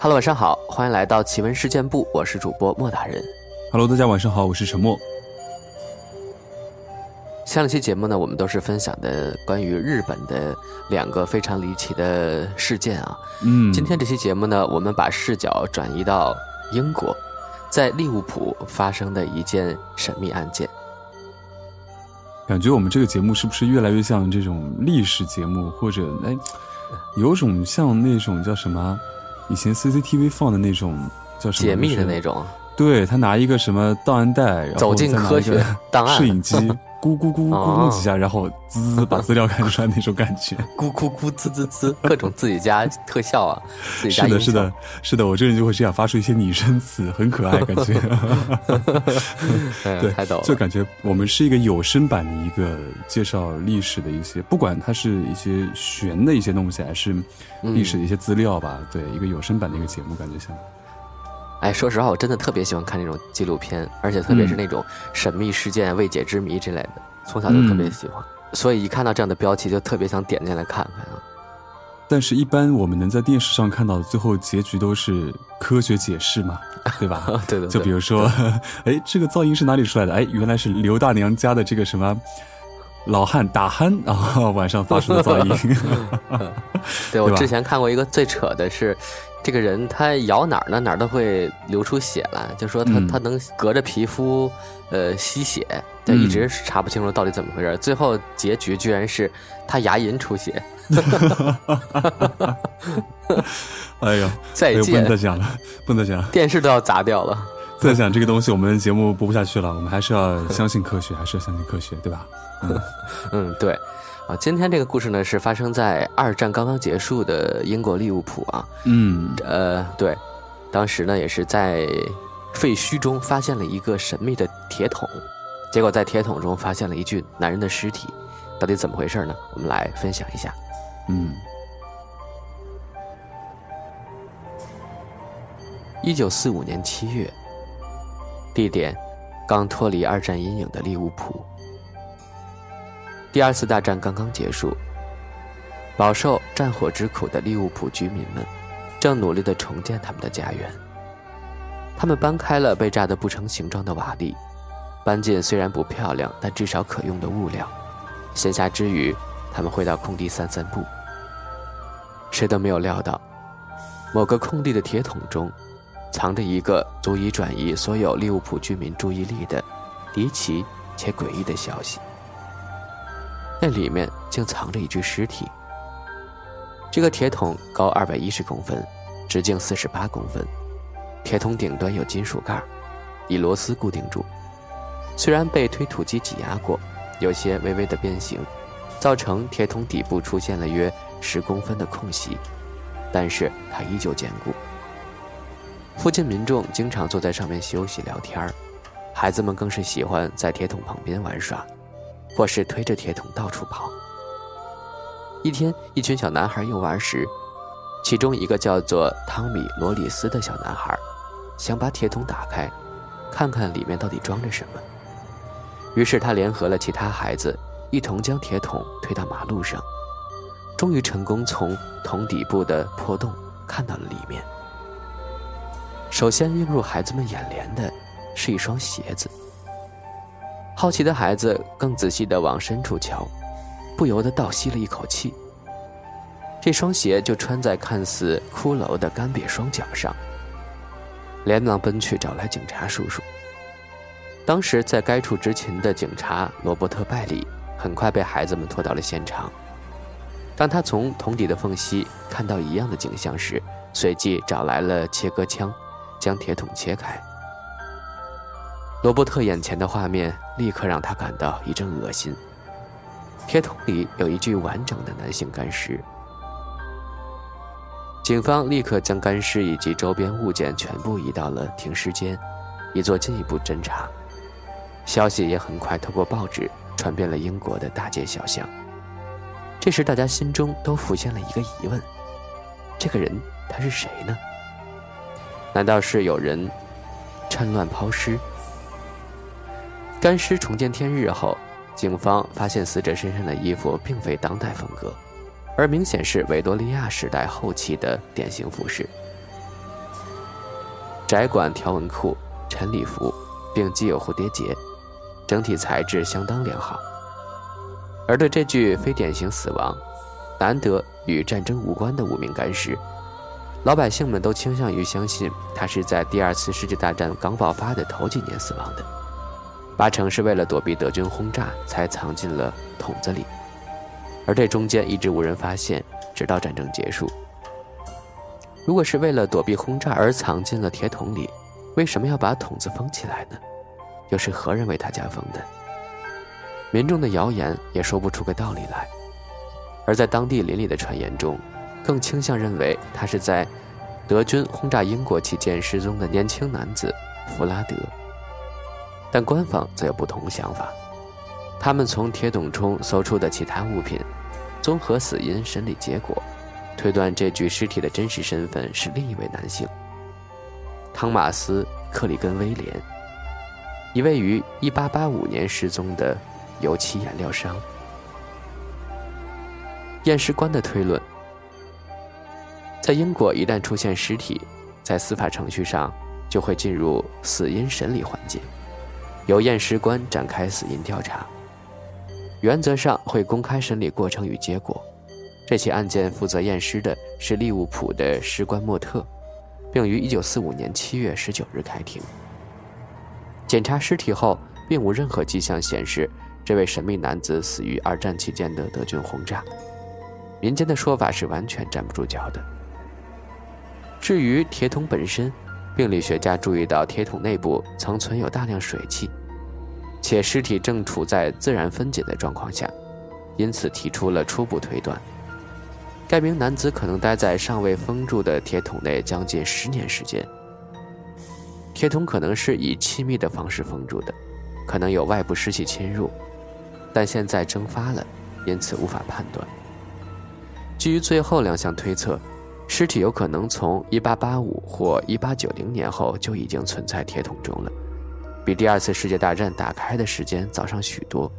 Hello，晚上好，欢迎来到奇闻事件部，我是主播莫大人。Hello，大家晚上好，我是陈默。上一期节目呢，我们都是分享的关于日本的两个非常离奇的事件啊。嗯，今天这期节目呢，我们把视角转移到英国，在利物浦发生的一件神秘案件。感觉我们这个节目是不是越来越像这种历史节目，或者哎，有种像那种叫什么，以前 CCTV 放的那种叫什么解密的那种。对他拿一个什么档案袋，然后走进个档案 摄影机，咕咕咕咕哦咕几下，然后滋滋把资料看出来那种感觉。咕咕咕滋滋滋，各种自己家特效啊，自己家是的，是的，是的，我这人就会这样发出一些拟声词，很可爱，感觉。嗯 对，太逗了。就感觉我们是一个有声版的一个介绍历史的一些，不管它是一些玄的一些东西，还是历史的一些资料吧，对，一个有声版的一个节目，感觉像。哎，说实话，我真的特别喜欢看那种纪录片，而且特别是嗯那种神秘事件、未解之谜之类的，从小就特别喜欢。所以一看到这样的标题，就特别想点进来看看啊。但是，一般我们能在电视上看到的最后结局都是科学解释嘛，对吧？对对对，就比如说，哎，这个噪音是哪里出来的？哎，原来是刘大娘家的这个什么老汉打鼾啊，晚上发出的噪音。对我之前看过一个最扯的是，这个人他咬哪儿呢，哪儿都会流出血来，就说他、嗯他能隔着皮肤呃吸血，但嗯一直是查不清楚到底怎么回事。最后结局居然是他牙龈出血，哎呦，再哎呦，不见能再，讲了，不能再讲了。电视都要砸掉了。再讲这个东西，我们节目播不下去了。我们还是要相信科学，还是要相信科学，对吧？嗯 嗯，对，啊，今天这个故事呢是发生在二战刚刚结束的英国利物浦啊，嗯呃，对，当时呢也是在废墟中发现了一个神秘的铁桶，结果在铁桶中发现了一具男人的尸体，到底怎么回事呢？我们来分享一下。嗯一九四五年七月，地点刚脱离二战阴影的利物浦。第二次大战刚刚结束，饱受战火之苦的利物浦居民们正努力地重建他们的家园。他们搬开了被炸得不成形状的瓦砾，搬进虽然不漂亮但至少可用的物料。闲暇之余，他们会到空地散散步。谁都没有料到，某个空地的铁桶中，藏着一个足以转移所有利物浦居民注意力的离奇且诡异的消息。那里面竟藏着一具尸体。这个铁桶高二百一十公分，直径四十八公分，铁桶顶端有金属盖，以螺丝固定住。虽然被推土机挤压过，有些微微的变形，造成铁桶底部出现了约十公分的空隙，但是它依旧坚固。附近民众经常坐在上面休息聊天，孩子们更是喜欢在铁桶旁边玩耍，或是推着铁桶到处跑。一天，一群小男孩游玩时，其中一个叫做汤米·罗里斯的小男孩，想把铁桶打开，看看里面到底装着什么。于是他联合了其他孩子，一同将铁桶推到马路上，终于成功从桶底部的破洞看到了里面。首先映入孩子们眼帘的是一双鞋子。好奇的孩子更仔细的往深处瞧，不由得倒吸了一口气。这双鞋就穿在看似骷髅的干瘪双脚上。连忙奔去找来警察叔叔。当时在该处执勤的警察罗伯特·拜里很快被孩子们拖到了现场。当他从桶底的缝隙看到一样的景象时，随即找来了切割枪，将铁桶切开。罗伯特眼前的画面立刻让他感到一阵恶心。铁桶里有一具完整的男性干尸。警方立刻将干尸以及周边物件全部移到了停尸间，以做进一步侦查。消息也很快透过报纸传遍了英国的大街小巷。这时，大家心中都浮现了一个疑问：这个人他是谁呢？难道是有人趁乱抛尸？干尸重见天日后，警方发现死者身上的衣服并非当代风格，而明显是维多利亚时代后期的典型服饰。窄管条纹裤、晨礼服，并系有蝴蝶结，整体材质相当良好。而对这具非典型死亡、难得与战争无关的无名干尸，老百姓们都倾向于相信他是在第二次世界大战刚爆发的头几年死亡的，八成是为了躲避德军轰炸才藏进了桶子里，而这中间一直无人发现，直到战争结束。如果是为了躲避轰炸而藏进了铁桶里，为什么要把桶子封起来呢？又是何人为他家封的？民众的谣言也说不出个道理来，而在当地邻里的传言中，更倾向认为他是在德军轰炸英国期间失踪的年轻男子弗拉德。但官方则有不同想法，他们从铁桶中搜出的其他物品，综合死因审理结果，推断这具尸体的真实身份是另一位男性——汤马斯·克里根·威廉，一位于1885年失踪的。油漆颜料商，验尸官的推论：在英国，一旦出现尸体，在司法程序上就会进入死因审理环节，由验尸官展开死因调查。原则上会公开审理过程与结果。这起案件负责验尸的是利物浦的尸官莫特，并于1945年7月19日开庭。检查尸体后，并无任何迹象显示。这位神秘男子死于二战期间的德军轰炸，民间的说法是完全站不住脚的。至于铁桶本身，病理学家注意到铁桶内部曾存有大量水汽，且尸体正处在自然分解的状况下，因此提出了初步推断：该名男子可能待在尚未封住的铁桶内将近十年时间。铁桶可能是以气密的方式封住的，可能有外部湿气侵入。但现在蒸发了，因此无法判断。基于最后两项推测，尸体有可能从1885或1890年后就已经存在铁桶中了，比第二次世界大战打开的时间早上许多。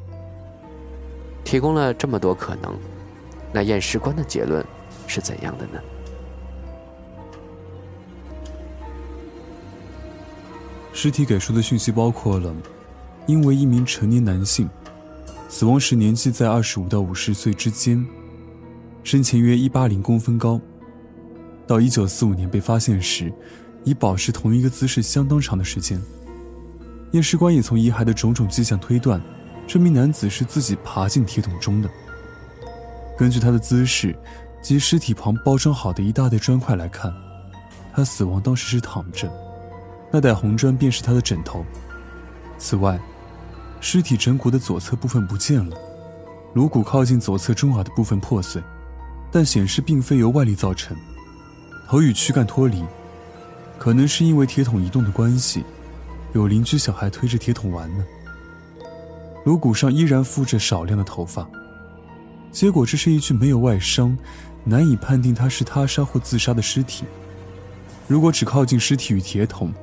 提供了这么多可能，那验尸官的结论是怎样的呢？尸体给出的讯息包括了，因为一名成年男性。死亡时年纪在二十五到五十岁之间，身前约一八零公分高。到一九四五年被发现时，已保持同一个姿势相当长的时间。验尸官也从遗骸的种种迹象推断，这名男子是自己爬进铁桶中的。根据他的姿势及尸体旁包装好的一大袋砖块来看，他死亡当时是躺着，那袋红砖便是他的枕头。此外，尸体枕骨的左侧部分不见了，颅骨靠近左侧中耳的部分破碎，但显示并非由外力造成。头与躯干脱离，可能是因为铁桶移动的关系。有邻居小孩推着铁桶玩呢。颅骨上依然附着少量的头发，结果这是一具没有外伤、难以判定他是他杀或自杀的尸体。如果只靠近尸体与铁桶，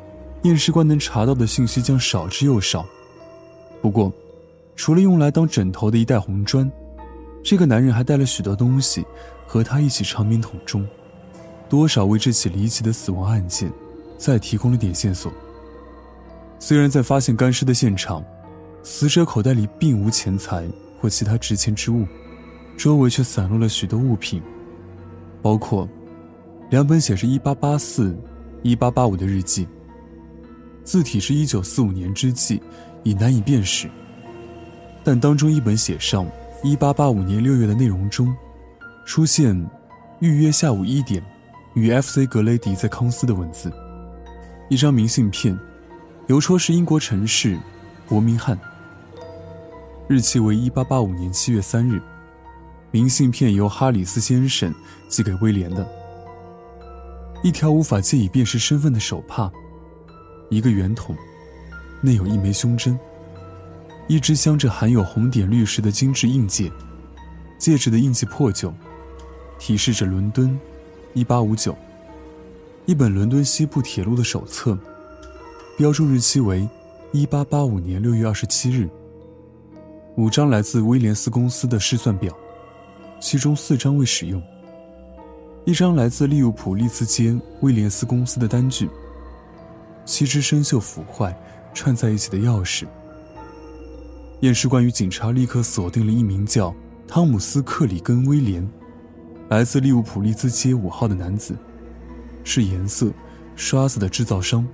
验尸官能查到的信息将少之又少。不过，除了用来当枕头的一袋红砖，这个男人还带了许多东西和他一起长眠桶中，多少为这起离奇的死亡案件再提供了点线索。虽然在发现干尸的现场，死者口袋里并无钱财或其他值钱之物，周围却散落了许多物品，包括两本写着1884、1885的日记，字体是一九四五年之际。已难以辨识，但当中一本写上1885年6月的内容中，出现预约下午一点与 F.C. 格雷迪在康斯的文字。一张明信片，邮戳是英国城市伯明翰，日期为1885年7月3日。明信片由哈里斯先生寄给威廉的。一条无法借以辨识身份的手帕，一个圆筒。内有一枚胸针，一只镶着含有红点绿石的精致硬戒，戒指的印记破旧，提示着伦敦，一八五九。一本伦敦西部铁路的手册，标注日期为一八八五年六月二十七日。五张来自威廉斯公司的试算表，其中四张未使用。一张来自利物浦利兹街威廉斯公司的单据。七只生锈腐坏、串在一起的钥匙。验尸官与警察立刻锁定了一名叫汤姆斯·克里根·威廉，来自利物浦利兹街五号的男子，是颜色刷子的制造商，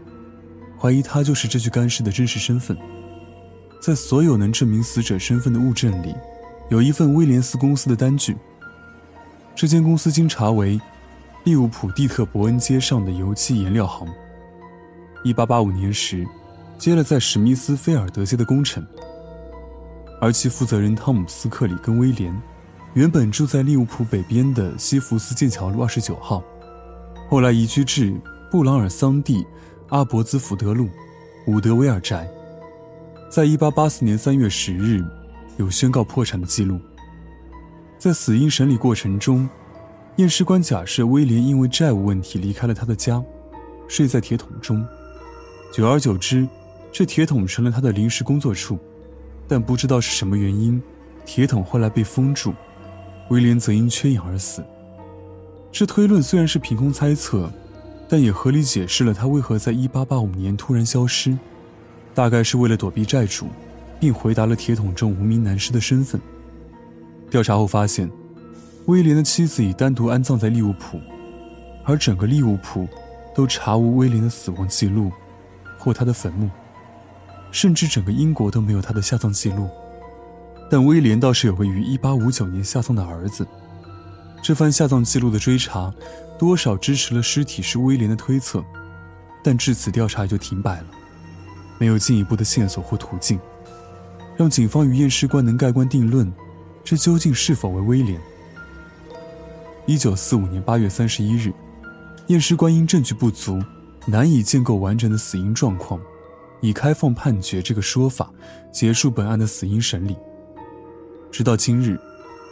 怀疑他就是这具干尸的真实身份。在所有能证明死者身份的物证里，有一份威廉斯公司的单据。这间公司经查为利物浦蒂特伯恩街上的油漆颜料行。1885年时，接了在史密斯菲尔德街的工程。而其负责人汤姆斯·克里根·威廉，原本住在利物浦北边的西福斯剑桥路29号，后来移居至布朗尔桑蒂阿伯兹福德路伍德维尔宅。在1884年3月10日，有宣告破产的记录。在死因审理过程中，验尸官假设威廉因为债务问题离开了他的家，睡在铁桶中。久而久之，这铁桶成了他的临时工作处。但不知道是什么原因，铁桶后来被封住，威廉则因缺氧而死。这推论虽然是凭空猜测，但也合理解释了他为何在1885年突然消失，大概是为了躲避债主，并回答了铁桶中无名男尸的身份。调查后发现，威廉的妻子已单独安葬在利物浦，而整个利物浦都查无威廉的死亡记录，或他的坟墓。甚至整个英国都没有他的下葬记录，但威廉倒是有个于1859年下葬的儿子。这番下葬记录的追查，多少支持了尸体是威廉的推测，但至此调查也就停摆了，没有进一步的线索或途径，让警方与验尸官能盖棺定论，这究竟是否为威廉？1945年8月31日，验尸官因证据不足，难以建构完整的死因状况。以开放判决这个说法结束本案的死因审理。直到今日，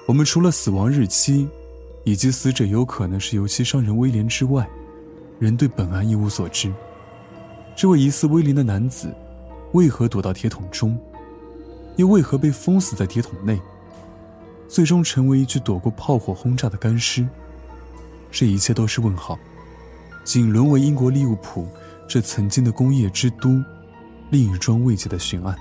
我们除了死亡日期以及死者有可能是油漆商人威廉之外，仍对本案一无所知。这位疑似威廉的男子为何躲到铁桶中，又为何被封死在铁桶内，最终成为一具躲过炮火轰炸的干尸？这一切都是问号，仅沦为英国利物浦这曾经的工业之都。另一桩未解的悬案。